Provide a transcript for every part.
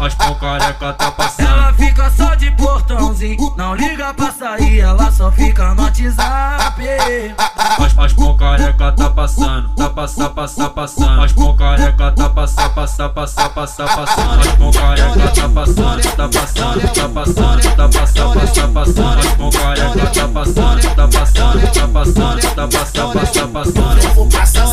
As pão careca tá passando Ela fica só de portãozinho Não liga pra sair, ela só fica no WhatsApp As, as pão careca tá passando Tá passa, passa, passando As pão careca tá passa, passa, passa, passa, passando As pão careca tá passando Tá passando, tá passando Tá passa, passa, passando As pão careca tá passando Tá passando, tá passando Tá passa, passa, passando Vou passar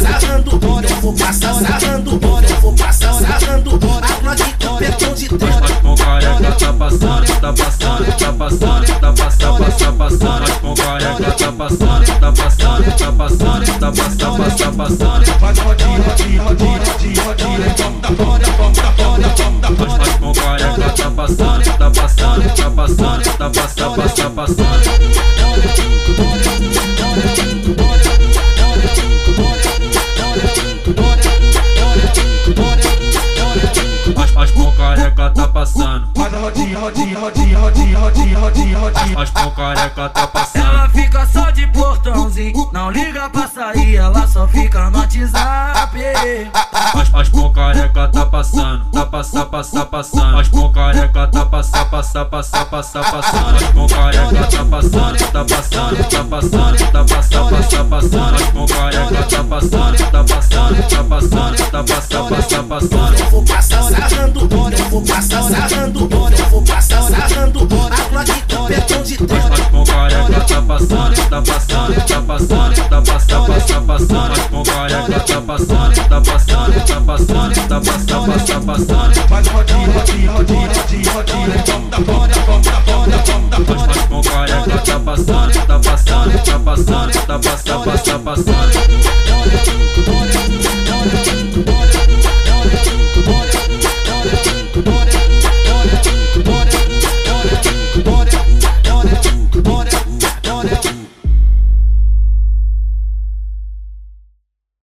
vou passar sarrando, eu vou passar sarrando. A Glock com petão de três. As careca tá passando, tá passando, tá passando, tá passando, passando, passando. As pão careca tá passando, tá passando, tá passando, tá passando, passando, passando. Faz rodinha, rodinha, rodinha, rodinha, rodinha. Bota, bota, bota, bota, bota. As, as pão careca tá passando, tá passando, tá passando, tá passando, passando, passando. Careca tá passando, Faz a rodinha, rodinha, rodinha, rodinha, rodinha, rodinha, rodinha. as pão careca tá passando. Ela fica só de portãozinho. Não liga pra sair, ela só fica no WhatsApp. As, as pão careca tá passando, tá passando, passando, passando. As pão careca tá passando, passando, passando, passando, passando. As pão careca tá passando, tá passando, tá passando, tá passando, passando, passando. As pão careca tá passando, tá passando, tá passando, tá passando, passando, passando. Eu vou passar sarrando, eu vou passar sarrando, eu vou passar sarrando. A Glock com petão de três. As pão careca tá passando, tá passando, tá passando, tá passando, passando, passando. Careca tá passando, tá passando, tá passando, tá passando, passando, passando. Faz rodinha, rodinha, rodinha, rodinha, rodinha. Careca tá passando, tá passando, tá passando, tá passando, passando, passando.